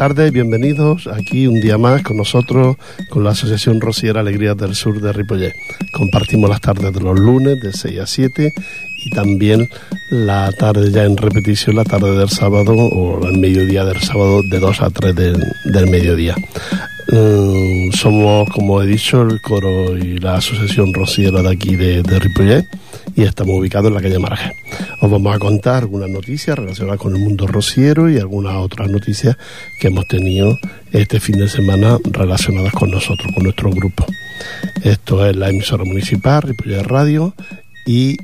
tardes, bienvenidos aquí un día más con nosotros, con la Asociación Rociera Alegrías del Sur de Ripollet. Compartimos las tardes de los lunes de 6 a 7 y también la tarde ya en repetición, la tarde del sábado o el mediodía del sábado de 2 a 3 del, mediodía. Mm, somos, como he dicho, el coro y la Asociación Rociera de aquí de, de y estamos ubicados en la calle Marajé. Os vamos a contar algunas noticias relacionadas con el mundo rociero y algunas otras noticias que hemos tenido este fin de semana relacionadas con nosotros, con nuestro grupo. Esto es la emisora municipal, Ripollet Radio, y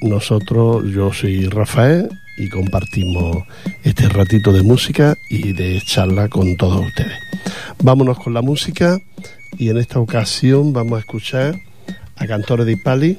nosotros, yo soy Rafael y compartimos este ratito de música y de charla con todos ustedes. Vámonos con la música y en esta ocasión vamos a escuchar a Cantores de Ipali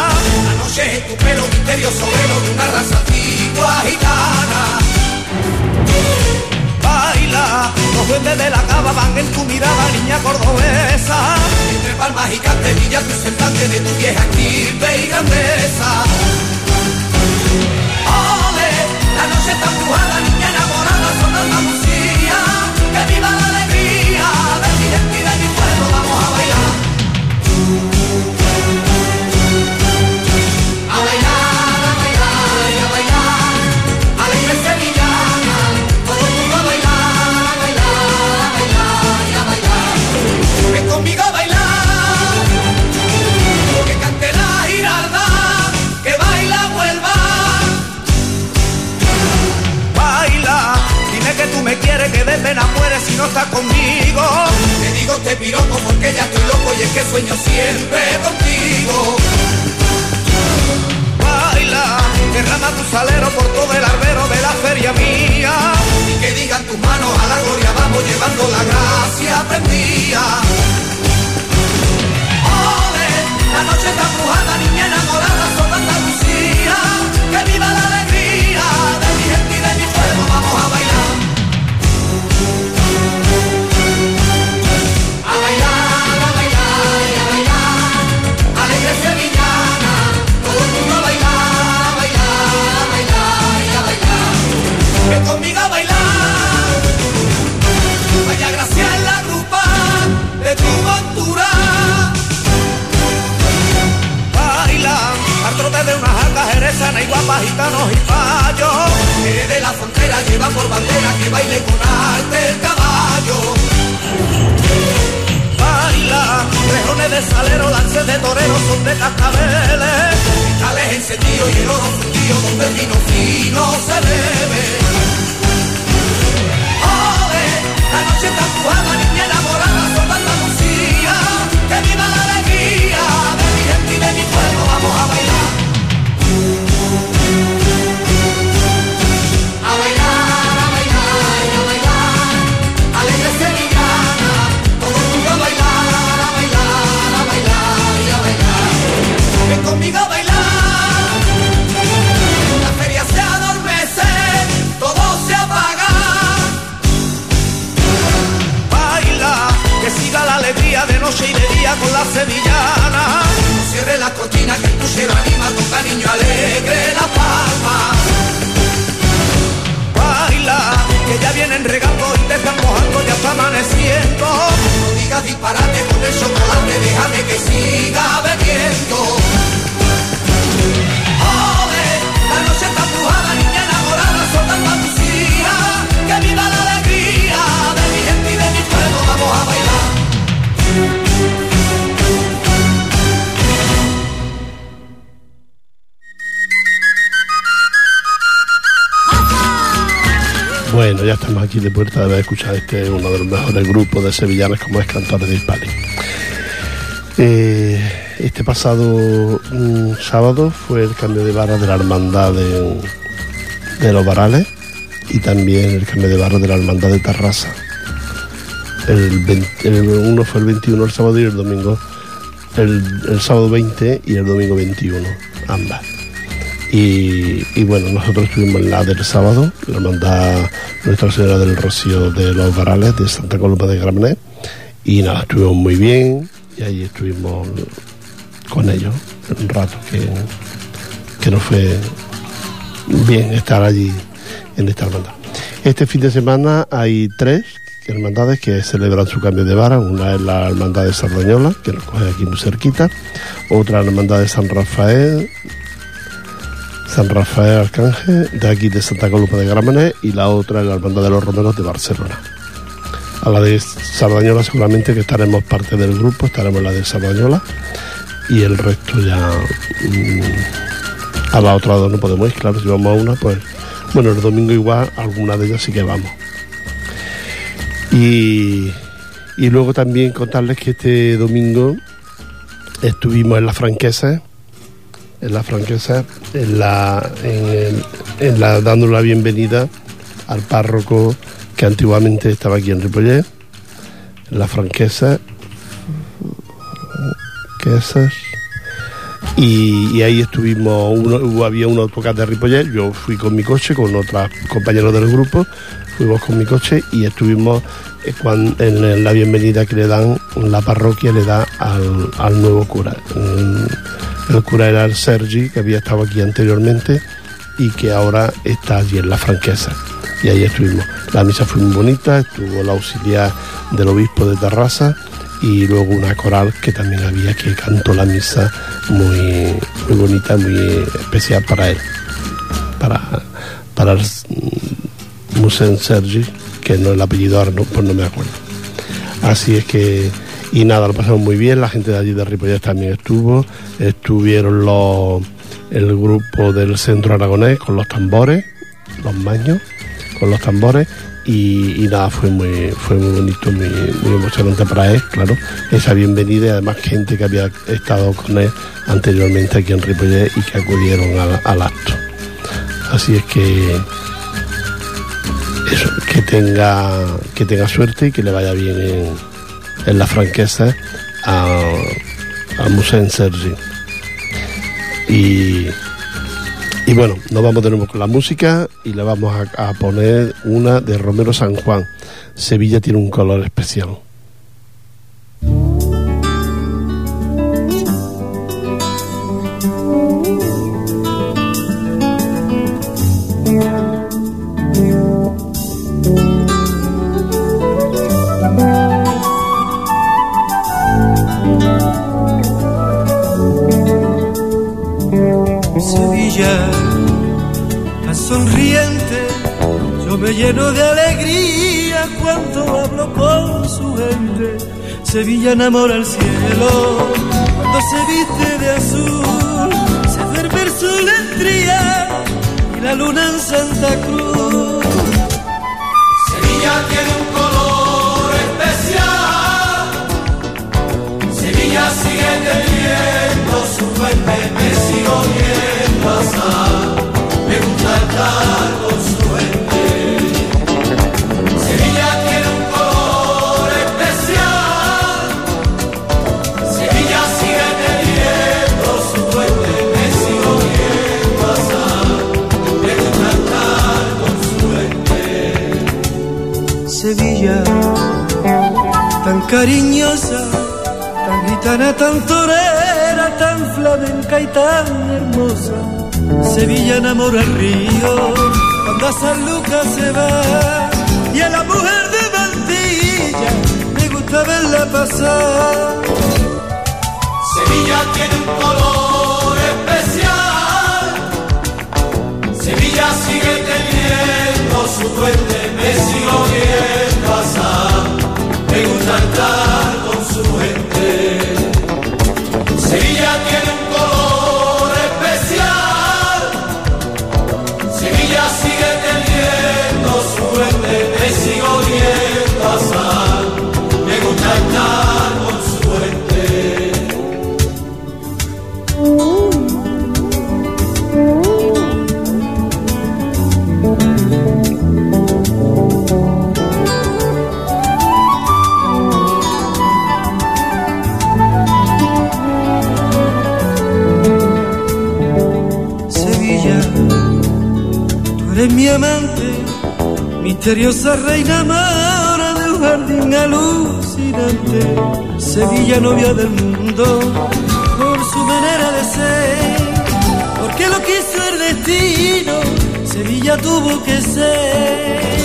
Noche tu pelo misterioso, velo de una raza antigua gitana. Baila, los duendes de la cava van en tu mirada, niña cordobesa. Entre palmas y canterillas, tu semblante de tu vieja estirpe y grandeza. Ole, la noche está empujada, si no estás conmigo. Te digo te piropo porque ya estoy loco y es que sueño siempre contigo. Baila, derrama tu salero por todo el arbero de la feria mía. Y que digan tus manos a la gloria, vamos llevando la gracia prendida. Ole, la noche está brujada, niña enamorada, sola Andalucía. Que viva la aquí de puerta haber escuchado este uno de los mejores grupos de sevillanas como es Cantores de Hispali. Eh, este pasado mm, sábado fue el cambio de vara de la hermandad de, los varales y también el carnet de barro de la Hermandad de Tarrasa. El, 20 el uno fue el 21 el sábado y el domingo el sábado 20 y el domingo 21, ambas. Y, bueno, nosotros estuvimos en la del sábado, la hermandad Nuestra Señora del Rocío de los Varales de Santa Coloma de Gramenet. Y nada, estuvimos muy bien y ahí estuvimos con ellos un rato que, que nos fue bien estar allí en esta hermandad. Este fin de semana hay tres hermandades que celebran su cambio de vara. Una es la hermandad de Sardañola, que nos coge aquí muy cerquita. Otra la hermandad de San Rafael, San Rafael Arcángel, de aquí de Santa Coloma de Gramenet. Y la otra es la hermandad de los Romeros de Barcelona. A la de Sardañola seguramente que estaremos parte del grupo, estaremos en la de Sardañola. Y el resto ya... mm, a la otra dos no podemos ir, claro, si vamos a una, pues... Bueno, el domingo igual, alguna de ellas sí que vamos. Y, y luego también contarles que este domingo estuvimos en la franquesa, en la franquesa, en la, en, en la dando la bienvenida al párroco que antiguamente estaba aquí en Ripollet, la franquesa, que y, y ahí estuvimos, uno, había un autocar de Ripollet, yo fui con mi coche, con otros compañeros del grupo, fuimos con mi coche y estuvimos eh, en la bienvenida que le dan, la parroquia le da al, al nuevo cura. El cura era Sergi, que había estado aquí anteriormente y que ahora está allí en la franquesa. Y ahí estuvimos. La misa fue muy bonita, estuvo la auxiliar del obispo de Terrassa y luego una coral que también había que cantó la misa muy, muy bonita, muy especial para él, para, para Musén Sergi, que no el apellido ahora no, pues no me acuerdo. Así es que, y nada, lo pasamos muy bien, la gente de allí de Ripollet también estuvo, estuvieron los, el grupo del Centro Aragonés con los tambores, los maños, con los tambores, y, nada, fue muy, fue muy bonito, muy, emocionante para él, claro, esa bienvenida y además gente que había estado con él anteriormente aquí en Ripollet y que acudieron al, acto. Así es que que tenga que tenga suerte y que le vaya bien en, en la franqueza a, a Musén Sergi. Y, y bueno, nos vamos de nuevo con la música y le vamos a, a poner una de Romero San Juan. Sevilla tiene un color especial. Lleno de alegría cuando hablo con su gente. Sevilla enamora el cielo cuando se viste de azul, se duerme el sol en y la luna en Santa Cruz. Sevilla tiene un color especial. Sevilla sigue teniendo su fuente, me sigo viendo pasar. Me gusta estar con cariñosa, tan gitana, tan torera, tan flamenca y tan hermosa. Sevilla enamora el río cuando a San Lucas se va y a la mujer de Mantilla me gusta verla pasar. Sevilla tiene un color especial. Sevilla sigue teniendo su fuente, me sigo viendo pasar. Me gusta estar con su gente. Misteriosa reina mora de un jardín alucinante, Sevilla novia del mundo, por su manera de ser, porque lo quiso el destino, Sevilla tuvo que ser.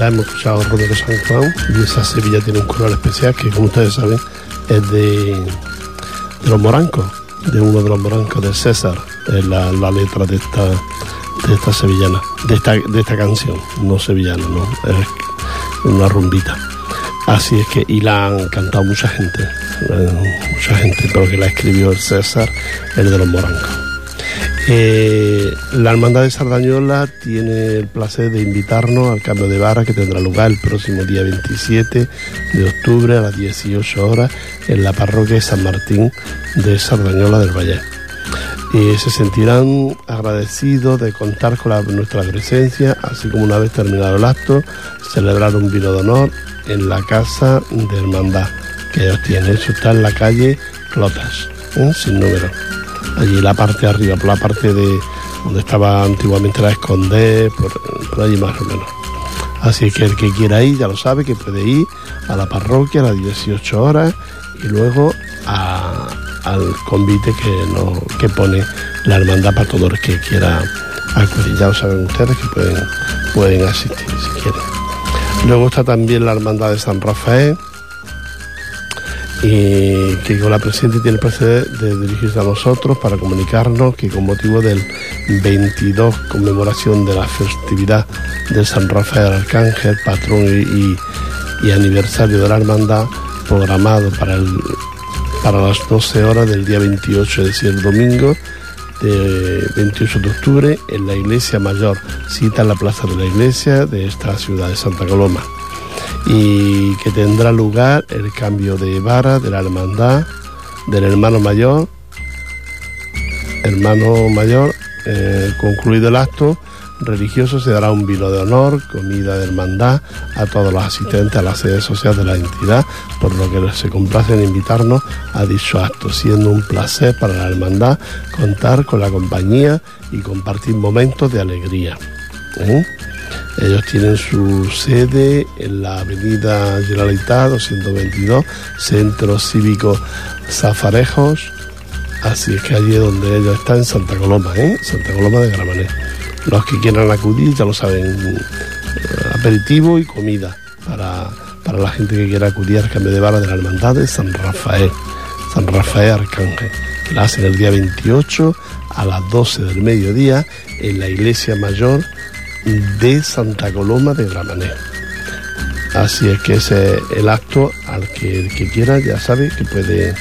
Ya hemos escuchado a Romero San Juan y esa Sevilla tiene un color especial que, como ustedes saben, es de, de los morancos, de uno de los morancos de César, es la, la letra de esta, de esta sevillana, de esta, de esta canción, no sevillana, no, es una rumbita. Así es que, y la han cantado mucha gente, eh, mucha gente, pero que la escribió el César, el de los morancos. Eh, la Hermandad de Sardañola tiene el placer de invitarnos al cambio de vara que tendrá lugar el próximo día 27 de octubre a las 18 horas en la parroquia de San Martín de Sardañola del Valle. Y se sentirán agradecidos de contar con nuestra presencia, así como una vez terminado el acto, celebrar un vino de honor en la casa de hermandad que ellos tienen. Eso está en la calle Clotas, ¿eh? sin número allí la parte de arriba, por la parte de donde estaba antiguamente la esconder, por, allí más o menos. Así que el que quiera ir ya lo sabe que puede ir a la parroquia a las 18 horas y luego al convite que, no, que pone la hermandad para todos los que quieran acudir. Ya lo saben ustedes que pueden, pueden asistir si quieren. Luego está también la hermandad de San Rafael, y que con la presidenta tiene el placer de dirigirse a nosotros para comunicarnos que con motivo del 22 conmemoración de la festividad de San Rafael Arcángel, patrón y, y- y aniversario de la hermandad, programado para, el, para las 12 horas del día 28, es decir, el domingo, de 28 de octubre, en la iglesia mayor, cita en la plaza de la iglesia de esta ciudad de Santa Coloma y que tendrá lugar el cambio de vara de la hermandad del hermano mayor, hermano mayor, eh, concluido el acto religioso se dará un vino de honor, comida de hermandad a todos los asistentes a la sede social de la entidad, por lo que se complace en invitarnos a dicho acto, siendo un placer para la hermandad contar con la compañía y compartir momentos de alegría. ¿eh? Ellos tienen su sede en la avenida Generalitat 222, Centro Cívico Zafarejos. Así es que allí es donde ellos están, en Santa Coloma, ¿eh? Santa Coloma de Gramané. Los que quieran acudir ya lo saben, eh, aperitivo y comida para, para la gente que quiera acudir al cambio de vara de la hermandad de San Rafael, San Rafael Arcángel, la hacen el día 28 a las 12 del mediodía en la iglesia mayor de Santa Coloma de Gramané. Así es que ese es el acto al que el que quiera ya sabe que puede,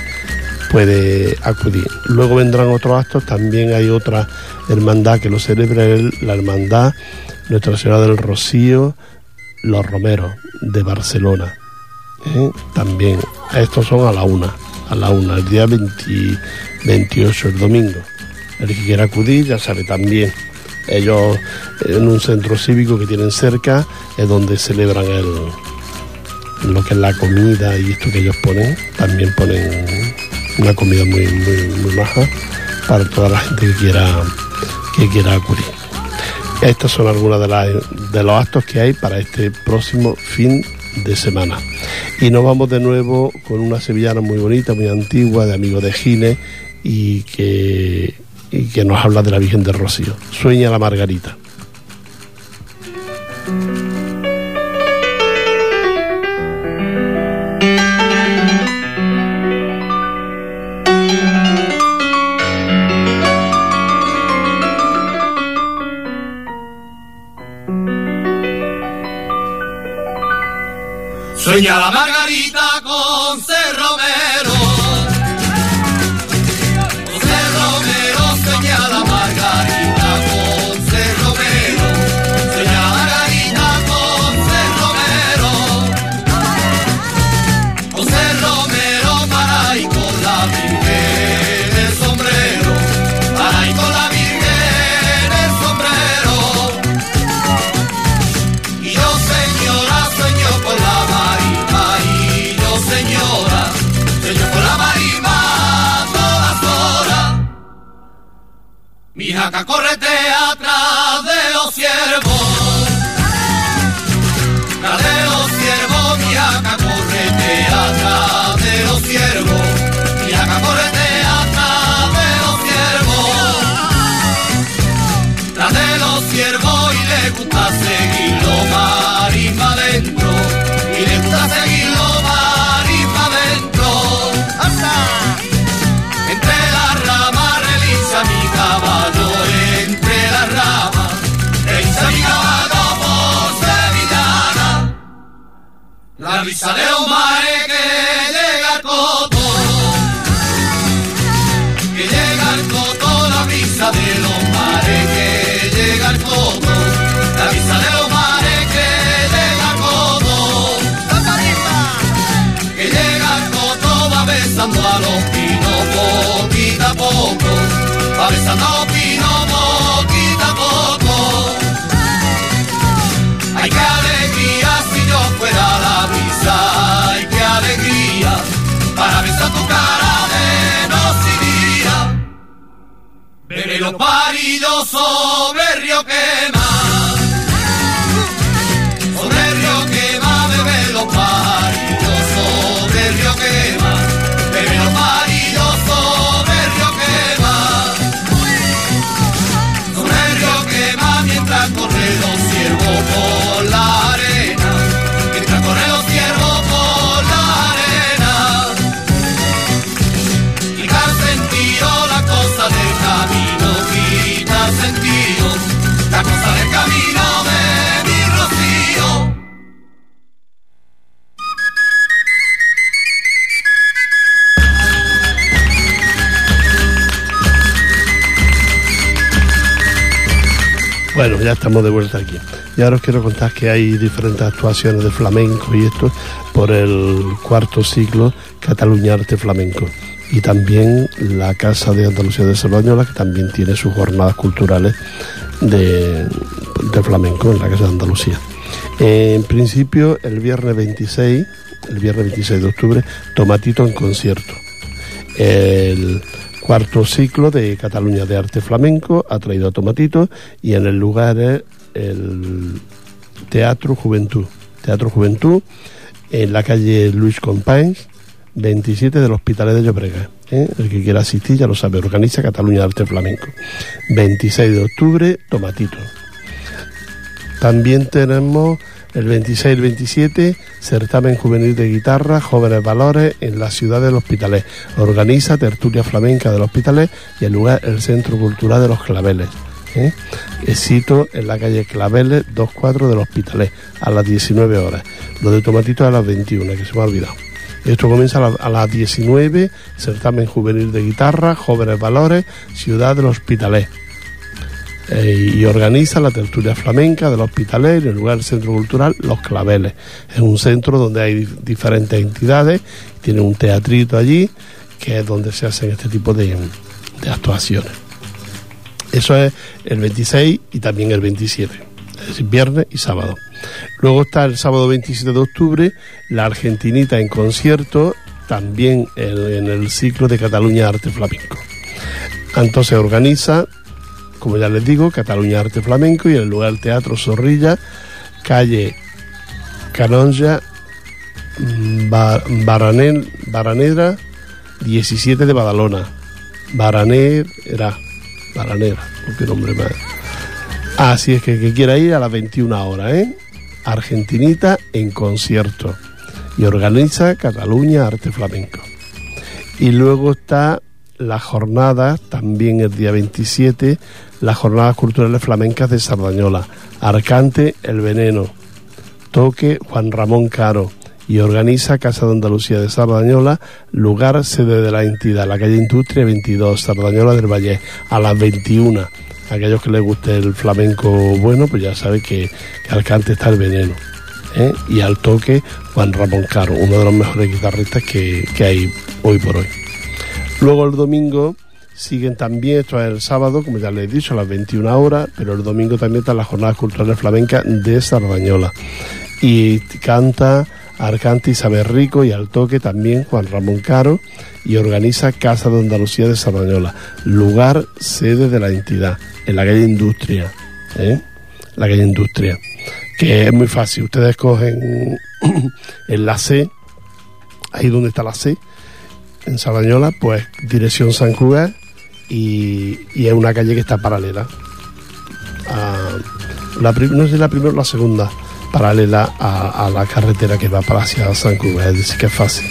puede acudir. Luego vendrán otros actos, también hay otra hermandad que lo celebra, el- la hermandad Nuestra Señora del Rocío, Los Romeros de Barcelona. ¿eh? También, estos son a la una, a la una, el día 20 28, el domingo. El que quiera acudir ya sabe también. Ellos en un centro cívico que tienen cerca es donde celebran el, lo que es la comida y esto que ellos ponen. También ponen una comida muy, muy, muy baja para toda la gente que quiera, que quiera acudir. Estos son algunos de, las- de los actos que hay para este próximo fin de semana. Y nos vamos de nuevo con una sevillana muy bonita, muy antigua, de Amigo de Gines, y que, y que nos habla de la Virgen del Rocío. Sueña la Margarita. Sueña la Margarita Mi jaca corretea atrás de la risa de los mares que llega al coto que llega al coto la brisa de los mares que llega al coto la brisa de los mares que llega al coto que llega al coto va besando a los pinos poquito a poco. Va besando Parillos sobre el río. Estamos de vuelta aquí. Y ahora os quiero contar que hay diferentes actuaciones de flamenco y esto por el cuarto ciclo Cataluña Arte Flamenco. Y también la Casa de Andalucía de Cerdañola, que también tiene sus jornadas culturales de, de flamenco en la Casa de Andalucía. En principio, el viernes 26, el viernes 26 de octubre, Tomatito en concierto. El cuarto ciclo de Cataluña de Arte Flamenco ha traído a Tomatito y en el lugar es el Teatro Juventud. Teatro Juventud en la calle Luis Companys, 27 del Hospitalet de Llobregat. ¿eh? El que quiera asistir ya lo sabe, organiza Cataluña de Arte Flamenco. 26 de octubre, Tomatito. También tenemos el 26 y el 27, certamen juvenil de guitarra, jóvenes valores en la ciudad del Hospitalet. Organiza tertulia flamenca del Hospitalet y el lugar el Centro Cultural de los Claveles. ¿eh? En la calle Claveles 24 del Hospitalet a las 19 horas. Lo de Tomatito a las 21, que se me ha olvidado. Esto comienza a las 19, certamen juvenil de guitarra, jóvenes valores, ciudad del Hospitalet. Eh, y organiza la tertulia flamenca del Hospitalet en el lugar del Centro Cultural Los Claveles. Es un centro donde hay dif- diferentes entidades, tiene un teatrito allí, que es donde se hacen este tipo de, de actuaciones. Eso es el 26 y también el 27, es viernes y sábado. Luego está el sábado 27 de octubre, la Argentinita en concierto, también en, en el ciclo de Cataluña Arte Flamenco. Entonces organiza como ya les digo, Cataluña Arte Flamenco y el lugar Teatro Zorrilla, calle Canonja, mm, Ba- Baranel- Baranera, 17 de Badalona. Baranera, Baranera, qué nombre más. Así es que que quiera ir a las 21 horas, ¿eh? Argentinita en concierto. Y organiza Cataluña Arte Flamenco. Y luego está la jornada, también el día 27, las jornadas culturales flamencas de Sardañola. Arcante El Veneno. Toque Juan Ramón Caro. Y organiza Casa de Andalucía de Sardañola, lugar sede de la entidad, la calle Industria 22, Sardañola del Valle, a las 21. Aquellos que les guste el flamenco bueno, pues ya saben que, que Arcante está el veneno. ¿eh? Y al toque Juan Ramón Caro, uno de los mejores guitarristas que, que hay hoy por hoy. Luego el domingo siguen también, esto es el sábado, como ya les he dicho, a las 21 horas, pero el domingo también están las jornadas culturales flamencas de Sardañola. Y canta Arcante Isabel Rico y al toque también Juan Ramón Caro y organiza Casa de Andalucía de Sardañola, lugar sede de la entidad, en la calle Industria. ¿eh? La calle Industria. Que es muy fácil, ustedes cogen en la C, ahí donde está la C, en Sardañola, pues dirección San Juan y, es una calle que está paralela. a la, no sé la primera o la segunda, paralela a, la carretera que va para hacia San Cuba, es decir, que es fácil.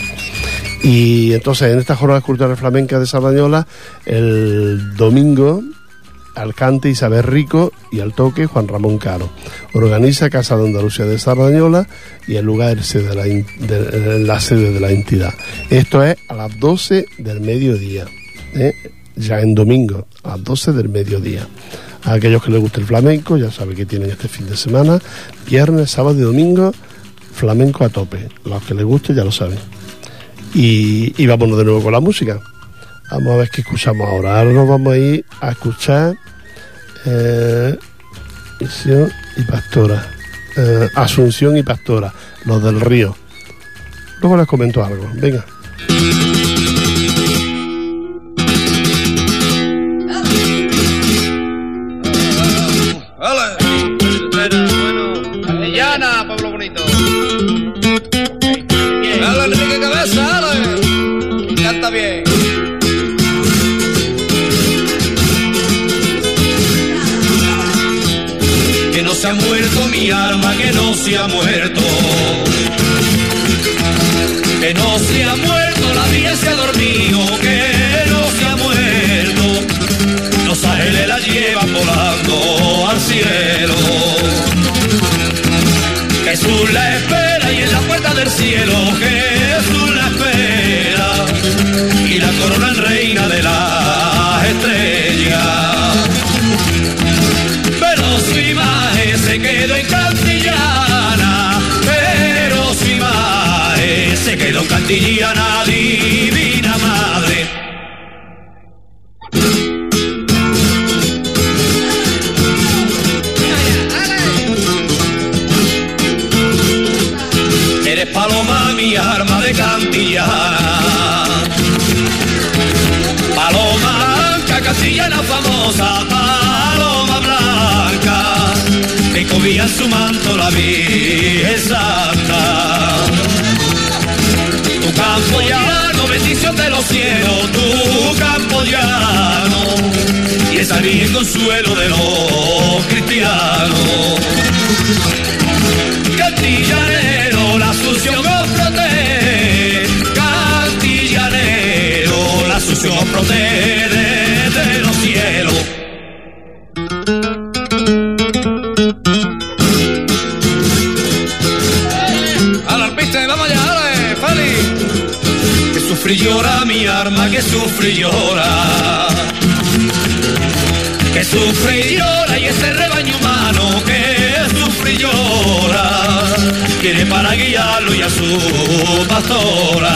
Y entonces en esta jornada cultural flamenca de Sardañola, el domingo, Alcante Isabel Rico y al toque Juan Ramón Caro. Organiza Casa de Andalucía de Sardañola y el lugar de- la sede de la entidad. Esto es a las 12 del mediodía, ¿eh? Ya en domingo, a las 12 del mediodía. A aquellos que les guste el flamenco, ya saben que tienen este fin de semana, viernes, sábado y domingo, flamenco a tope. Los que les guste ya lo saben. Y, y vámonos de nuevo con la música. Vamos a ver qué escuchamos ahora. Ahora nos vamos a ir a escuchar eh, y Pastora. Eh, Asunción y Pastora, los del río. Luego les comento algo. Venga. Arma, que no se ha muerto. Que no se ha muerto, la vida se ha dormido, que no se ha muerto. Los ángeles la llevan volando al cielo. Jesús la espera y en la puerta del cielo Jesús la espera y la corona reina de las estrellas. Pero su imagen se quedó en cantillana, pero su imagen se quedó en cantillana, divina madre. Eres paloma mi arma de cantillana. Paloma blanca, castillana famosa, paloma en su manto la Santa. Tu campo llano, bendición de los cielos, tu campo llano, y esa Virgen consuelo de los cristianos. Cantillanero, sufre y llora mi arma, que sufre y llora. Que sufre y llora y ese rebaño humano que sufre y llora. Quiere para guiarlo y a su pastora.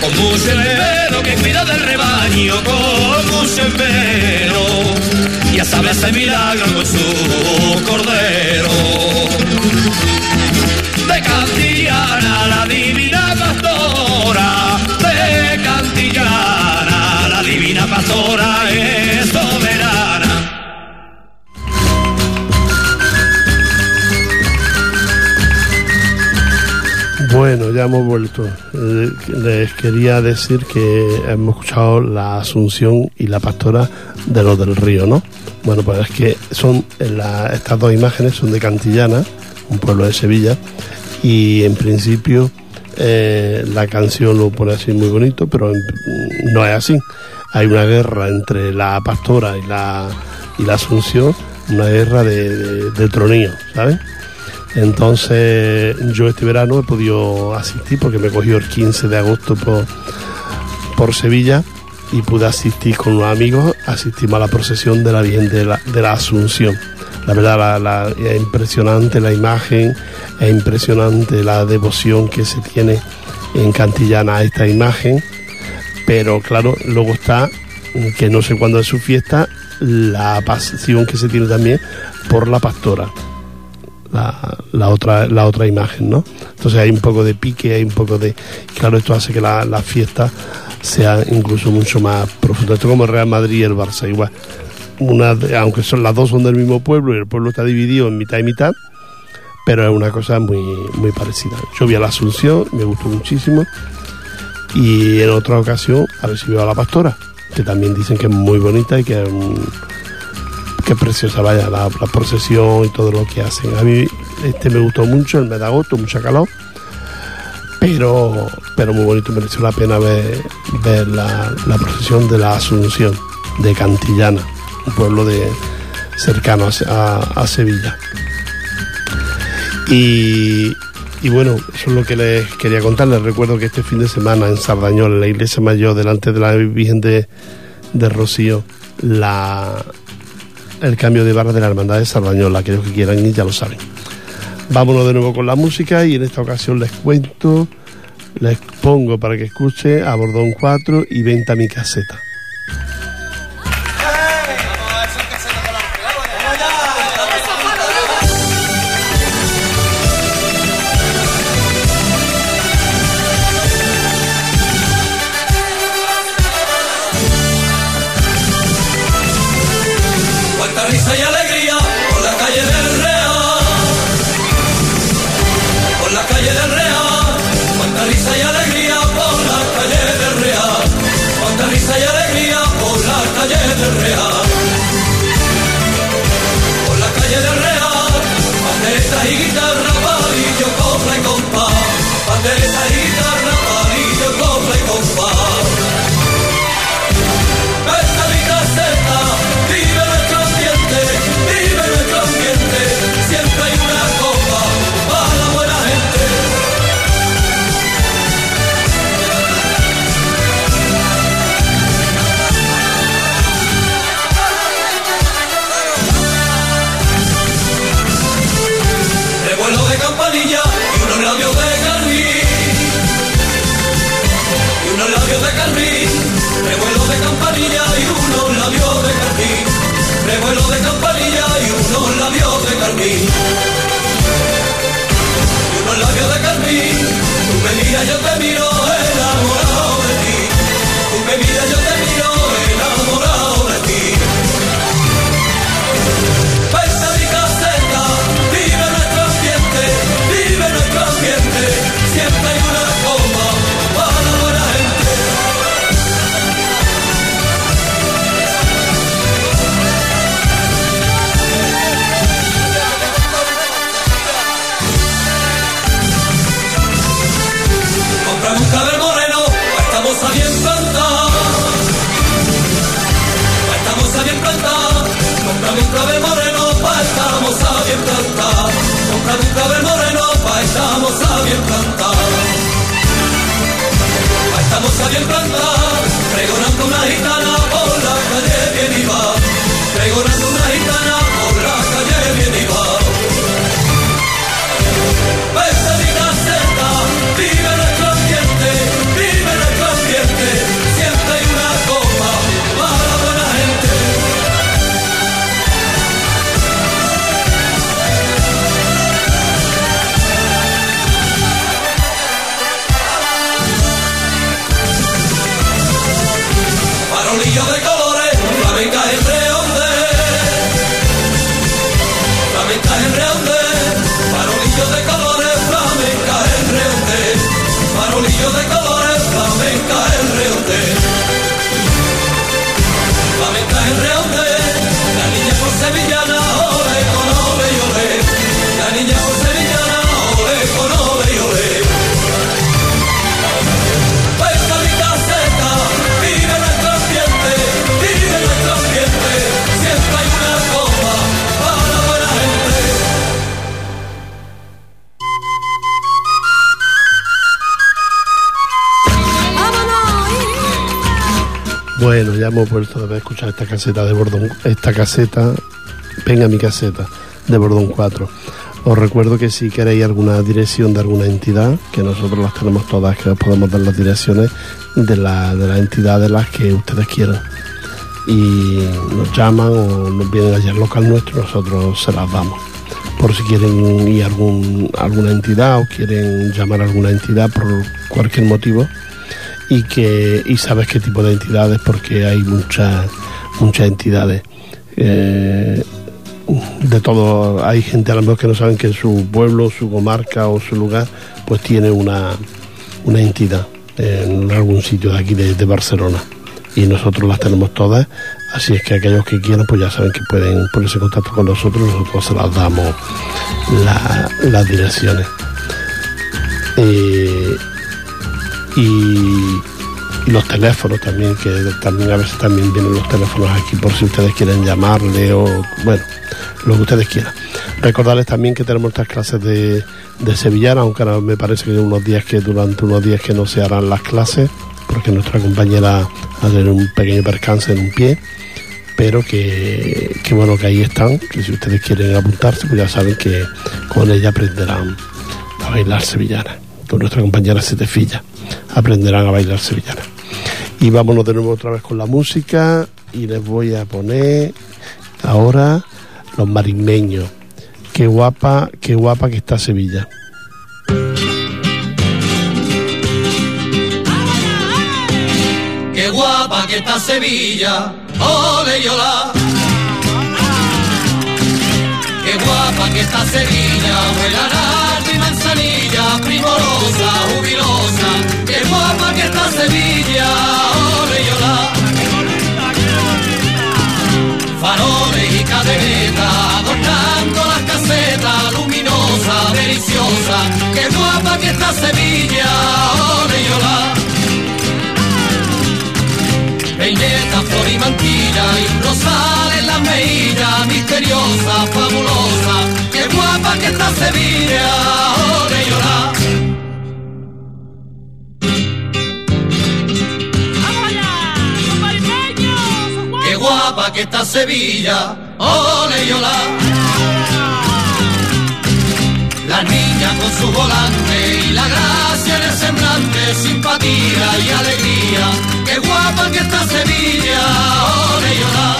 Con mucho esmero que cuida del rebaño, con mucho esmero. Ya sabe hacer milagros con su cordero de Cantillana, la divina pastora, de Cantillana, la divina pastora es soberana. Bueno, ya hemos vuelto. Les quería decir que hemos escuchado la Asunción y la Pastora de los del río, ¿no? Bueno, pues es que son estas dos imágenes son de Cantillana, un pueblo de Sevilla, y en principio eh, la canción lo pone así muy bonito, pero no es así. Hay una guerra entre la Pastora y la, y la Asunción, una guerra de, de, de ¿sabes? Entonces yo este verano he podido asistir porque me cogió el 15 de agosto por, por Sevilla y pude asistir con unos amigos, asistimos a la procesión de la Virgen de la, de la Asunción. La verdad la- la- es impresionante la imagen, es impresionante la devoción que se tiene en Cantillana a esta imagen, pero claro, luego está, que no sé cuándo es su fiesta, la pasión que se tiene también por la pastora la, la otra la otra imagen, ¿no? Entonces hay un poco de pique, hay un poco de... Claro, esto hace que la, la fiesta sea incluso mucho más profunda. Esto como Real Madrid y el Barça, igual. Aunque son las dos son del mismo pueblo y el pueblo está dividido en mitad y mitad, pero es una cosa muy, muy parecida. Yo vi a la Asunción, me gustó muchísimo, y en otra ocasión, a ver a la pastora, que también dicen que es muy bonita y que es qué preciosa vaya la, procesión y todo lo que hacen. A mí este me gustó mucho, el mes de agosto, mucha calor, pero, pero muy bonito, mereció la pena ver, ver la, la procesión de la Asunción de Cantillana, un pueblo de cercano a, Sevilla. Y, y bueno, eso es lo que les quería contar. Les recuerdo que este fin de semana en Sardañol, en la iglesia mayor, delante de la Virgen de, de Rocío, la, el cambio de barra de la Hermandad de Sardañola, aquellos que quieran ir ya lo saben. Vámonos de nuevo con la música y en esta ocasión les cuento, les pongo para que escuche a Bordón 4 y Venta mi caseta. Hemos vuelto a escuchar esta caseta de Bordón, esta caseta, venga mi caseta, de Bordón 4. Os recuerdo que si queréis alguna dirección de alguna entidad, que nosotros las tenemos todas, que os podemos dar las direcciones de la, de las entidades las que ustedes quieran. Y nos llaman o nos vienen allá al local nuestro, nosotros se las damos. Por si quieren ir a algún, alguna entidad o quieren llamar a alguna entidad por cualquier motivo, y que y sabes qué tipo de entidades porque hay muchas muchas entidades. Eh, de todo hay gente a lo mejor que no saben que su pueblo su comarca o su lugar pues tiene una una entidad en algún sitio de aquí de, Barcelona. Y nosotros las tenemos todas así es que aquellos que quieran pues ya saben que pueden ponerse en contacto con nosotros nosotros se las damos la- las direcciones. Eh, y, los teléfonos también, que también a veces también vienen los teléfonos aquí por si ustedes quieren llamarle o bueno, lo que ustedes quieran. Recordarles también que tenemos estas clases de, de sevillana, aunque ahora me parece que unos días que durante unos días que no se harán las clases, porque nuestra compañera ha tenido un pequeño percance en un pie, pero que, que bueno que ahí están, que si ustedes quieren apuntarse, pues ya saben que con ella aprenderán a bailar sevillana. Con nuestra compañera Setefilla aprenderán a bailar sevillana. Y vámonos de nuevo otra vez con la música y les voy a poner ahora los marismeños. Qué guapa, qué guapa que está Sevilla. Qué guapa que está Sevilla, ole y olá. Qué guapa que está Sevilla, huela nardo y manzanilla, primorosa, jubilosa. Qué guapa que está Sevilla, ole y olá. Faroles y cadenetas, adornando las casetas, luminosa, deliciosa. Qué guapa que está Sevilla, ole y olá. Peineta, flor y mantilla y un rosal en la mejilla, misteriosa, fabulosa, qué guapa que está Sevilla, ole y. que está Sevilla, ole y olá. La niña con su volante y la gracia en el semblante, simpatía y alegría. Qué guapa que está Sevilla, ole y olá.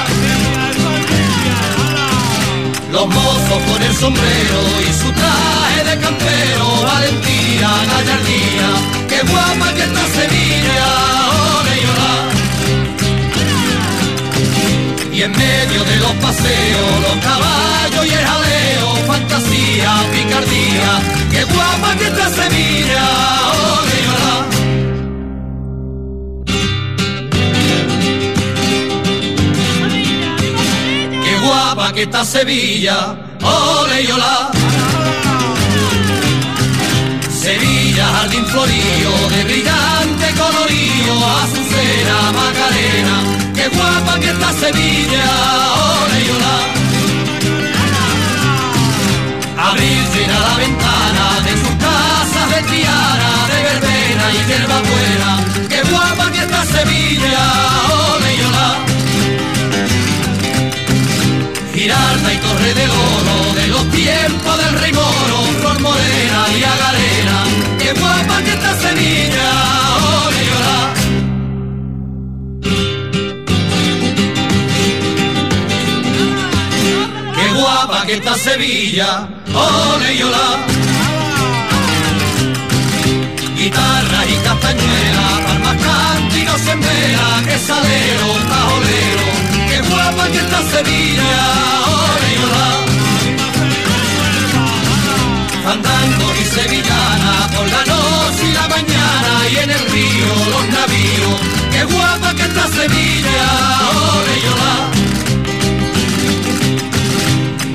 Los mozos con el sombrero y su traje de campero, valentía, gallardía. Qué guapa que está Sevilla, ole y olá. Y en medio de los paseos, los caballos y el jaleo, fantasía, picardía, qué guapa que está Sevilla, y olá. Qué guapa que está Sevilla, ole y olá. Sevilla, jardín florío, de brillante colorío, azucena, macarena, qué guapa Sevilla, ole y olá. Abrir llena la ventana de sus casas de Triana, de verbena y hierba buena, qué guapa que está Sevilla, ole y olá. Girarda y Torre del Oro, de los tiempos del rey moro, Flor Morena y Agarena, que está Sevilla, ole y olá. Guitarra y castañuela, palmas cánticos en vela, que salero, cajolero, qué guapa que está Sevilla, ole y olá. Andando y sevillana, por la noche y la mañana, y en el río los navíos, qué guapa que está Sevilla, ole y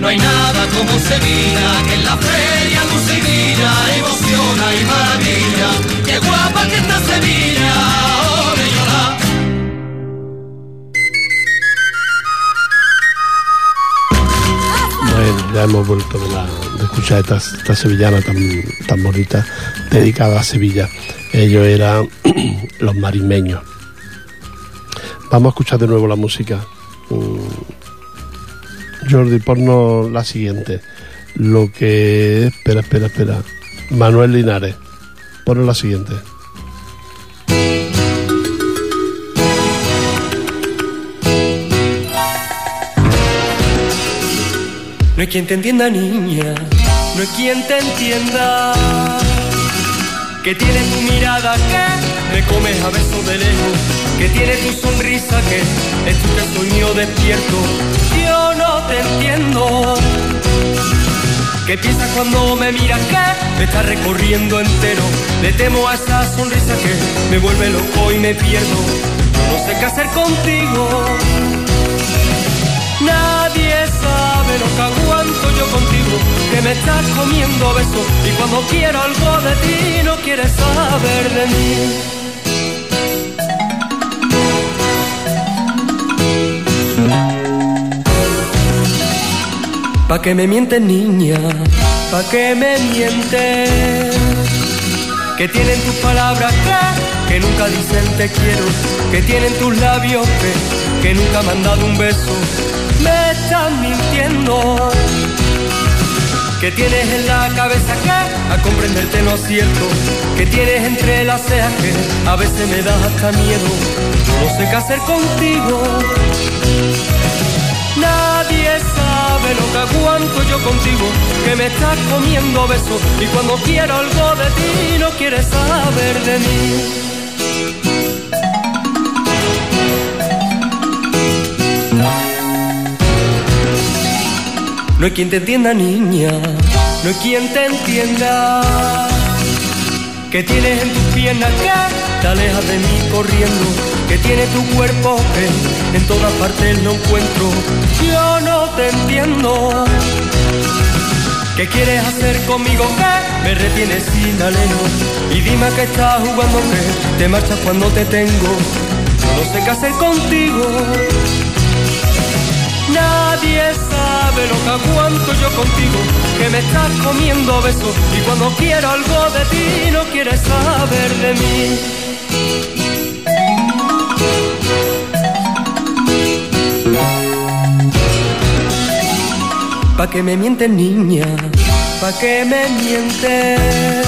olá. Sevilla, que en la feria villa emociona y maravilla. Qué guapa que está Sevilla, ahora llorar. Bueno, ya hemos vuelto de, la, de escuchar esta, esta sevillana tan, tan bonita, dedicada a Sevilla. Ellos eran los marimeños. Vamos a escuchar de nuevo la música. Jordi, ponnos la siguiente. Lo que... Espera, espera, espera. Manuel Linares. Ponnos la siguiente. No hay quien te entienda, niña, no hay quien te entienda. Que tiene tu mirada que me comes a besos de lejos. Que tiene tu sonrisa que es tu que despierto. Te entiendo. ¿Qué piensas cuando me miras que me estás recorriendo entero? Le temo a esa sonrisa que me vuelve loco y me pierdo. No sé qué hacer contigo. Nadie sabe lo que aguanto yo contigo, que me estás comiendo besos y cuando quiero algo de ti no quieres saber de mí. Pa' que me mientes niña, pa' que me mientes que tienen tus palabras que, que nunca dicen te quiero, que tienen tus labios que, que nunca me han dado un beso, me están mintiendo. Que tienes en la cabeza que a comprenderte no acierto, que tienes entre las cejas que a veces me das hasta miedo, no sé qué hacer contigo. Aguanto yo contigo, que me estás comiendo besos y cuando quiero algo de ti no quieres saber de mí. No hay quien te entienda, niña, no hay quien te entienda. Que tienes en tus piernas que te alejas de mí corriendo. Que tiene tu cuerpo que en todas partes lo encuentro. Yo no te entiendo. ¿Qué quieres hacer conmigo? que Me retienes sin alejo. Y dime que estás jugando que te marchas cuando te tengo. No sé qué hacer contigo. Nadie sabe lo que aguanto yo contigo, que me estás comiendo besos y cuando quiero algo de ti no quieres saber de mí. Pa' que me mientes niña, pa' que me mientes.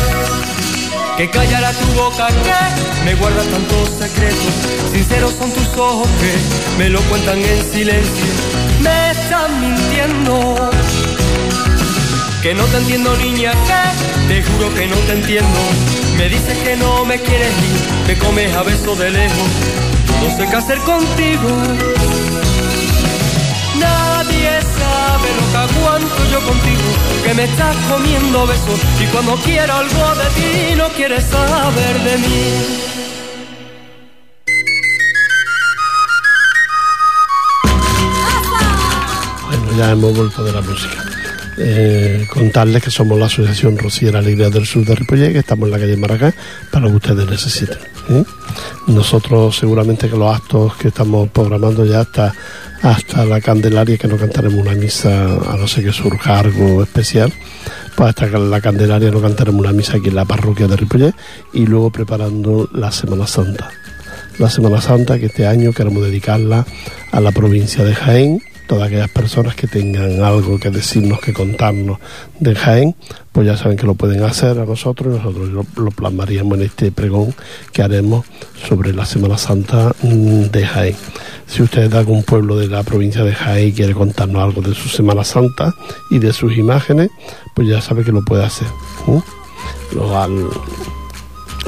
Que callará tu boca que me guarda tantos secretos. Sinceros son tus ojos que me lo cuentan en silencio. Me están mintiendo. Que no te entiendo niña, que te juro que no te entiendo. Me dices que no me quieres ni me comes a besos de lejos. No sé qué hacer contigo. Aguanto yo contigo, que me estás comiendo besos y cuando quiero algo de ti no quieres saber de mí. Ya hemos vuelto de la música. Eh, contarles que somos la Asociación Rociera Alegría del Sur de Ripollet, que estamos en la calle Maracá, para lo que ustedes necesiten. ¿eh? Nosotros seguramente que los actos que estamos programando ya hasta, hasta la Candelaria, que no cantaremos una misa, a no ser que surja algo especial, pues hasta la Candelaria no cantaremos una misa aquí en la parroquia de Ripollet y luego preparando la Semana Santa. La Semana Santa que este año queremos dedicarla a la provincia de Jaén, todas aquellas personas que tengan algo que decirnos, que contarnos de Jaén, pues ya saben que lo pueden hacer a nosotros y nosotros lo, lo plasmaríamos en este pregón que haremos sobre la Semana Santa mm, de Jaén. Si usted de algún pueblo de la provincia de Jaén y quiere contarnos algo de su Semana Santa y de sus imágenes, pues ya sabe que lo puede hacer. al-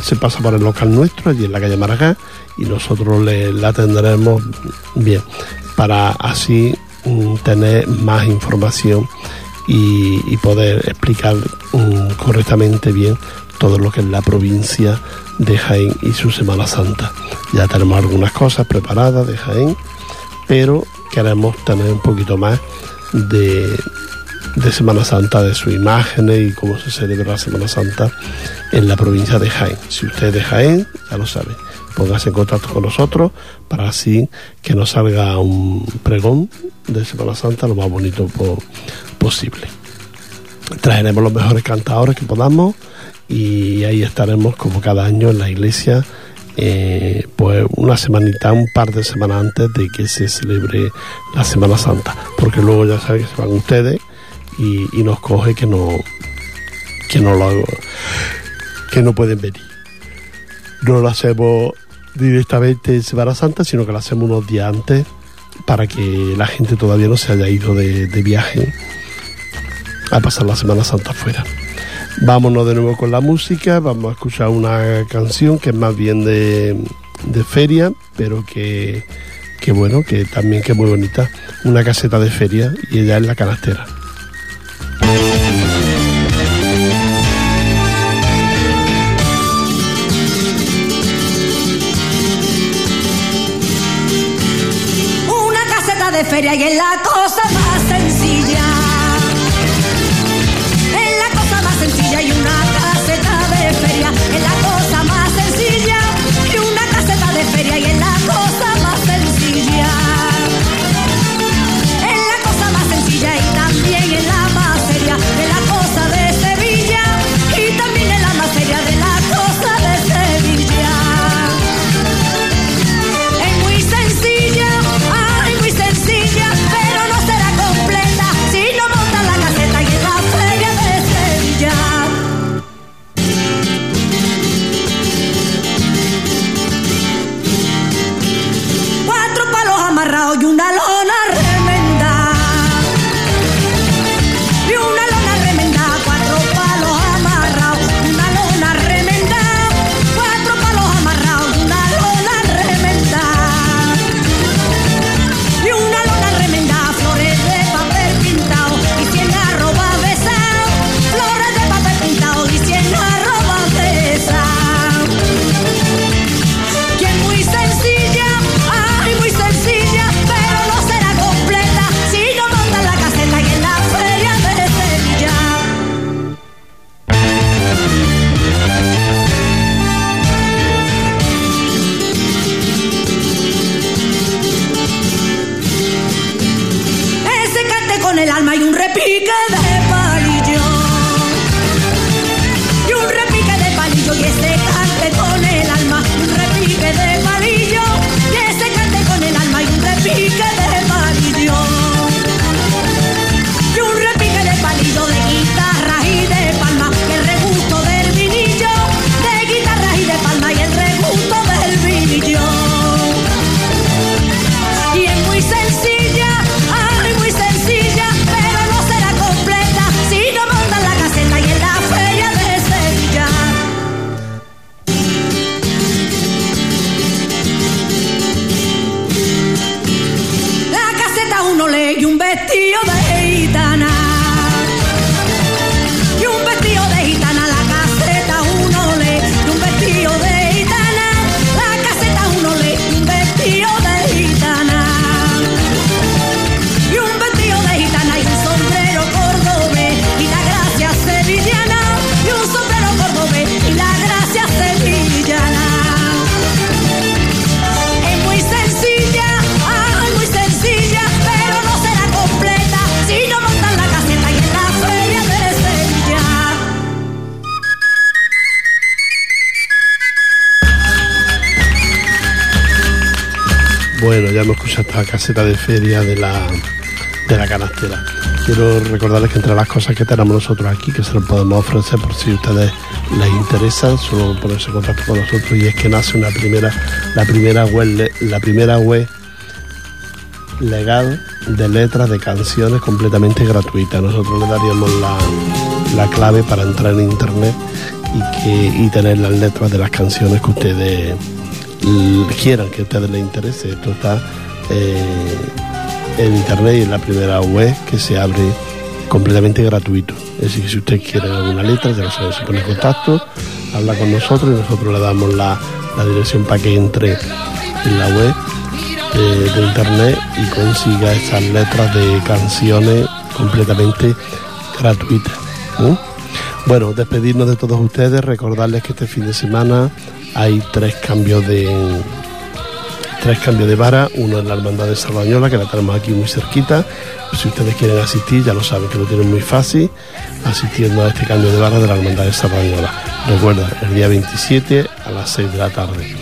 se pasa por el local nuestro, allí en la calle Maracá, y nosotros le, la atenderemos bien, para así tener más información y, y poder explicar mm, correctamente bien todo lo que es la provincia de Jaén y su Semana Santa. Ya tenemos algunas cosas preparadas de Jaén, pero queremos tener un poquito más de, de Semana Santa, de sus imágenes y cómo se celebra la Semana Santa en la provincia de Jaén. Si usted es de Jaén, ya lo sabe, póngase en contacto con nosotros para así que nos salga un pregón de Semana Santa lo más bonito po- posible. Traeremos los mejores cantadores que podamos y ahí estaremos como cada año en la iglesia eh, pues una semanita, un par de semanas antes de que se celebre la Semana Santa, porque luego ya saben que se van ustedes y, nos coge que no que no lo que no pueden venir. No lo hacemos directamente en Semana Santa, sino que lo hacemos unos días antes para que la gente todavía no se haya ido de, de viaje a pasar la Semana Santa afuera. Vámonos de nuevo con la música, vamos a escuchar una canción que es más bien de, de feria, pero que, que bueno, que también que es muy bonita, una caseta de feria y ella es la canastera. Feria y es la cosa caseta de feria de la, de la canastera. Quiero recordarles que entre las cosas que tenemos nosotros aquí, que se lo podemos ofrecer por si ustedes les interesa, solo ponerse en contacto con nosotros y es que nace una primera, la primera web, la primera web legal de letras de canciones completamente gratuita. Nosotros le daríamos la, la clave para entrar en internet y que y tener las letras de las canciones que ustedes quieran que a ustedes les interese. Esto está eh, en internet y es la primera web que se abre completamente gratuito. Es decir, si usted quiere alguna letra, ya lo sabe, se pone en contacto, habla con nosotros y nosotros le damos la, dirección para que entre en la web de, de internet y consiga esas letras de canciones completamente gratuita. ¿eh? Bueno, despedirnos de todos ustedes, recordarles que este fin de semana hay tres cambios de tres cambios de vara, uno en la Hermandad de Sardañola, que la tenemos aquí muy cerquita. Si ustedes quieren asistir, ya lo saben que lo tienen muy fácil, asistiendo a este cambio de vara de la Hermandad de Sardañola. Recuerda, el día 27 a las 6 de la tarde.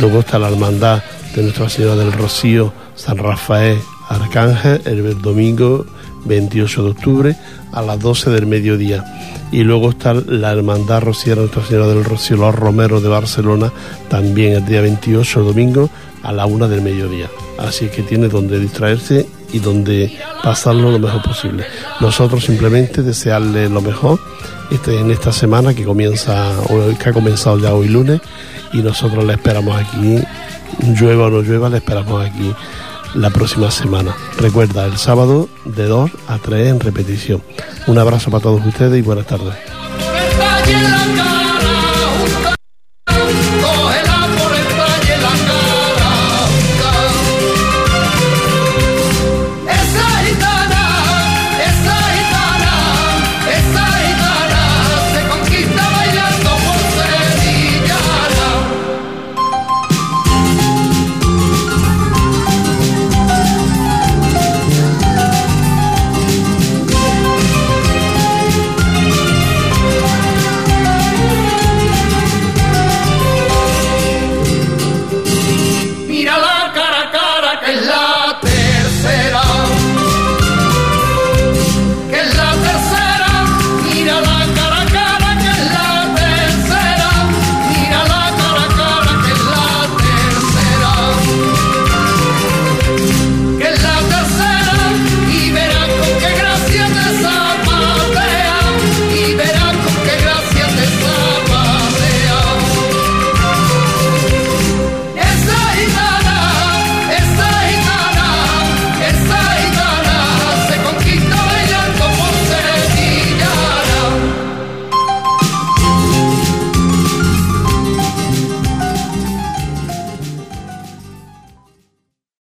Luego está la Hermandad de Nuestra Señora del Rocío, San Rafael, Arcángel, el domingo 28 de octubre a las 12 del mediodía. Y luego está la Hermandad Rociera Nuestra Señora del Rocío, los Romeros de Barcelona, también el día 28, el domingo, a la 1 del mediodía. Así que tiene donde distraerse y donde pasarlo lo mejor posible. Nosotros simplemente desearle lo mejor este, en esta semana que comienza, que ha comenzado ya hoy lunes, y nosotros le esperamos aquí, llueva o no llueva, le esperamos aquí la próxima semana. Recuerda, el sábado de 2 a 3 en repetición. Un abrazo para todos ustedes y buenas tardes.